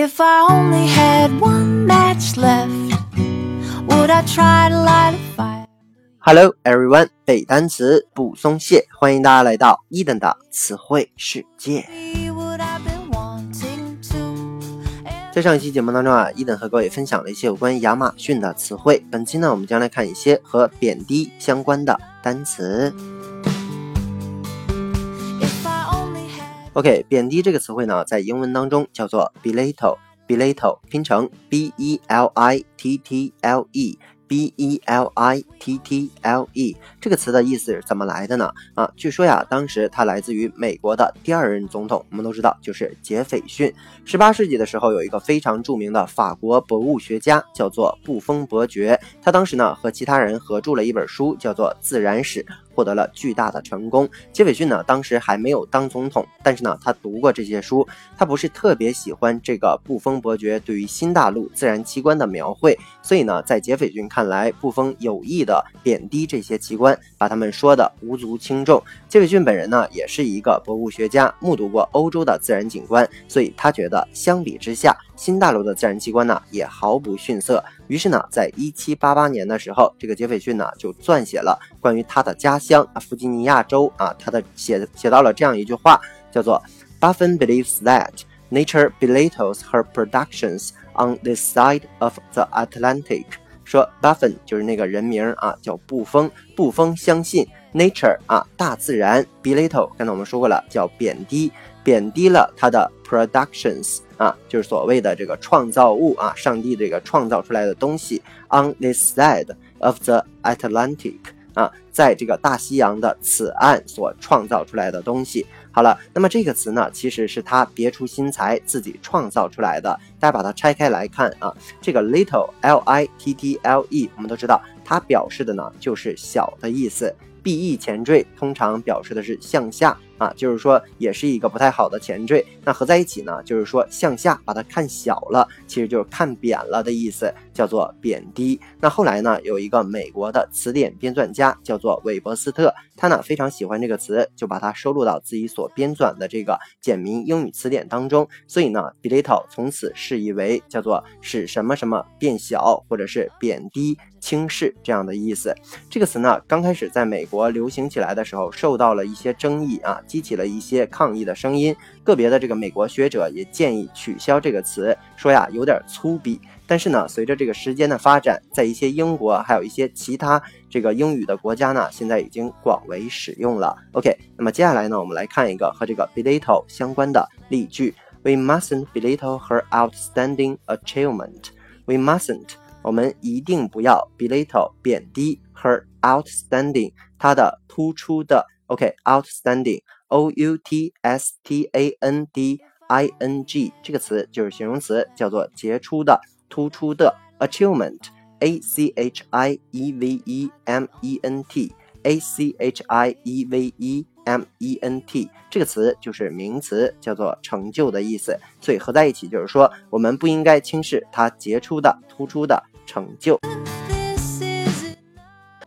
If I only had one match left, would I try to light a fire? Hello everyone，背单词不松懈，欢迎大家来到一等的词汇世界。在上一期节目当中啊，一等和各位分享了一些有关亚马逊的词汇。本期呢，我们将来看一些和贬低相关的单词。OK，贬低这个词汇呢，在英文当中叫做 belittle，belittle 拼成 b e l i t t l e。B E L I T T L E 这个词的意思是怎么来的呢？啊，据说呀，当时它来自于美国的第二任总统，我们都知道就是杰斐逊。十八世纪的时候，有一个非常著名的法国博物学家叫做布封伯爵，他当时呢和其他人合著了一本书，叫做《自然史》。获得了巨大的成功。杰斐逊呢，当时还没有当总统，但是呢，他读过这些书，他不是特别喜欢这个布封伯爵对于新大陆自然奇观的描绘，所以呢，在杰斐逊看来，布封有意的贬低这些奇观，把他们说的无足轻重。杰斐逊本人呢，也是一个博物学家，目睹过欧洲的自然景观，所以他觉得相比之下，新大陆的自然奇观呢，也毫不逊色。于是呢，在一七八八年的时候，这个杰斐逊呢就撰写了关于他的家乡啊弗吉尼亚州啊，他的写写到了这样一句话，叫做 Buffon believes that nature belittles her productions on this side of the Atlantic。说 Buffon 就是那个人名啊，叫布封，布封相信 nature 啊，大自然 belittle，刚才我们说过了，叫贬低，贬低了他的 productions。啊，就是所谓的这个创造物啊，上帝这个创造出来的东西。On this side of the Atlantic，啊，在这个大西洋的此岸所创造出来的东西。好了，那么这个词呢，其实是他别出心裁自己创造出来的。大家把它拆开来看啊，这个 little，l i t t l e，我们都知道它表示的呢就是小的意思。b e 前缀通常表示的是向下啊，就是说也是一个不太好的前缀。那合在一起呢，就是说向下把它看小了，其实就是看扁了的意思，叫做贬低。那后来呢，有一个美国的词典编纂家叫做韦伯斯特，他呢非常喜欢这个词，就把它收录到自己所编纂的这个简明英语词典当中。所以呢，belittle 从此释义为叫做使什么什么变小，或者是贬低。轻视这样的意思，这个词呢，刚开始在美国流行起来的时候，受到了一些争议啊，激起了一些抗议的声音。个别的这个美国学者也建议取消这个词，说呀有点粗鄙。但是呢，随着这个时间的发展，在一些英国还有一些其他这个英语的国家呢，现在已经广为使用了。OK，那么接下来呢，我们来看一个和这个 belittle 相关的例句：We mustn't belittle her outstanding achievement. We mustn't. 我们一定不要 belittle 贬低 her outstanding 她的突出的 OK outstanding O U T S T A N D I N G 这个词就是形容词，叫做杰出的、突出的 achievement A C H I E V E M E N T A C H I E V E M E N T 这个词就是名词，叫做成就的意思，所以合在一起就是说，我们不应该轻视它杰出的、突出的。成就。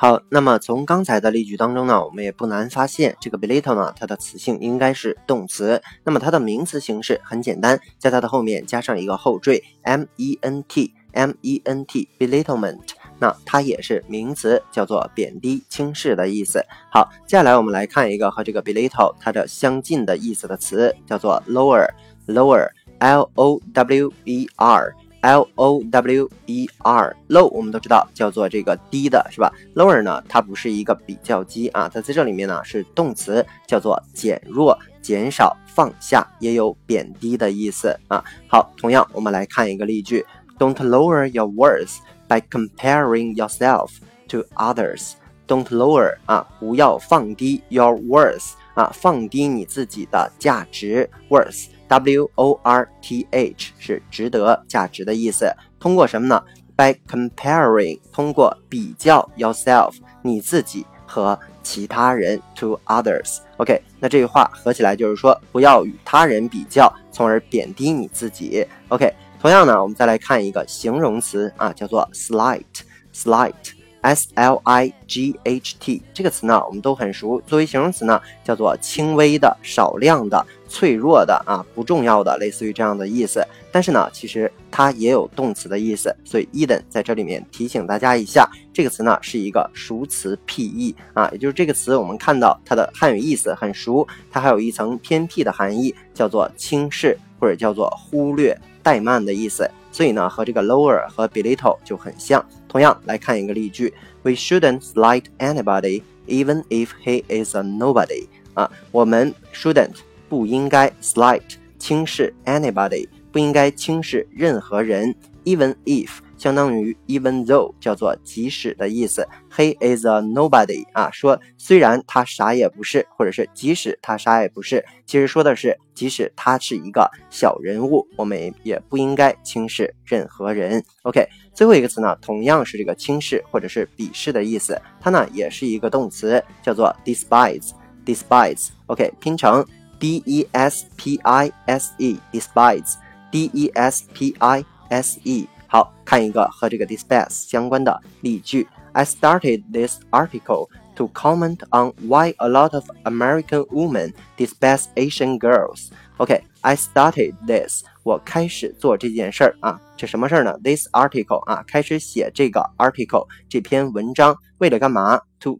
好，那么从刚才的例句当中呢，我们也不难发现，这个 belittle 呢，它的词性应该是动词。那么它的名词形式很简单，在它的后面加上一个后缀 m e n t m e n t belittlement，那它也是名词，叫做贬低、轻视的意思。好，接下来我们来看一个和这个 belittle 它的相近的意思的词，叫做 lower lower l o w e r。L O W E R，low 我们都知道叫做这个低的，是吧？lower 呢，它不是一个比较级啊，它在这里面呢是动词，叫做减弱、减少、放下，也有贬低的意思啊。好，同样我们来看一个例句：Don't lower your worth by comparing yourself to others. Don't lower 啊，不要放低 your worth 啊，放低你自己的价值 worth。W O R T H 是值得、价值的意思。通过什么呢？By comparing，通过比较 yourself，你自己和其他人 to others。OK，那这句话合起来就是说，不要与他人比较，从而贬低你自己。OK，同样呢，我们再来看一个形容词啊，叫做 slight，slight。S L I G H T 这个词呢，我们都很熟。作为形容词呢，叫做轻微的、少量的、脆弱的啊，不重要的，类似于这样的意思。但是呢，其实它也有动词的意思，所以 Eden 在这里面提醒大家一下，这个词呢是一个熟词僻义啊，也就是这个词我们看到它的汉语意思很熟，它还有一层偏僻的含义，叫做轻视或者叫做忽略、怠慢的意思。所以呢，和这个 lower 和 belittle 就很像。同样来看一个例句：We shouldn't slight anybody even if he is a nobody。啊，我们 shouldn't 不应该 slight 轻视 anybody。不应该轻视任何人，even if 相当于 even though，叫做即使的意思。He is a nobody 啊，说虽然他啥也不是，或者是即使他啥也不是，其实说的是即使他是一个小人物，我们也不应该轻视任何人。OK，最后一个词呢，同样是这个轻视或者是鄙视的意思，它呢也是一个动词，叫做 despise，despise。OK，拼成 d e s p i s e，despise。D E S P I S E，好看一个和这个 despise 相关的例句。I started this article to comment on why a lot of American women despise Asian girls. OK，I started this，我开始做这件事儿啊，这什么事儿呢？This article 啊，开始写这个 article 这篇文章，为了干嘛？To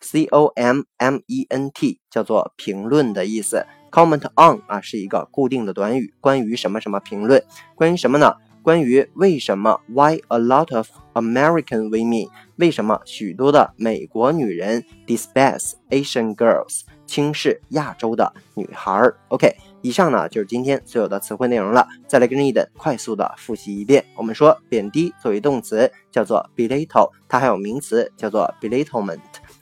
C o m m e n t 叫做评论的意思。Comment on 啊是一个固定的短语，关于什么什么评论，关于什么呢？关于为什么？Why a lot of American women？为什么许多的美国女人 despise Asian girls？轻视亚洲的女孩。OK，以上呢就是今天所有的词汇内容了。再来跟着一等快速的复习一遍。我们说贬低作为动词叫做 belittle，它还有名词叫做 belittlement。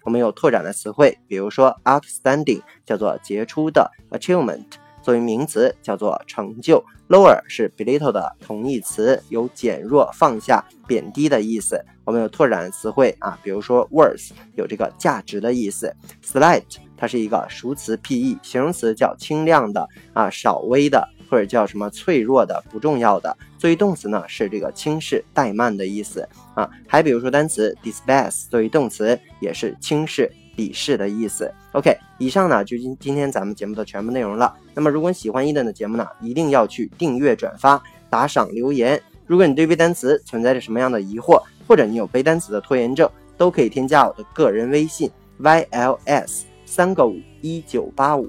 我们有拓展的词汇，比如说 outstanding 叫做杰出的，achievement 作为名词叫做成就，lower 是 belittle 的同义词，有减弱、放下、贬低的意思。我们有拓展词汇啊，比如说 worth 有这个价值的意思，slight 它是一个熟词 pe，形容词叫轻量的啊，少微的。或者叫什么脆弱的、不重要的，作为动词呢是这个轻视、怠慢的意思啊。还比如说单词 despise 作为动词也是轻视、鄙视的意思。OK，以上呢就今今天咱们节目的全部内容了。那么如果你喜欢伊登的节目呢，一定要去订阅、转发、打赏、留言。如果你对背单词存在着什么样的疑惑，或者你有背单词的拖延症，都可以添加我的个人微信 yls 三个五一九八五。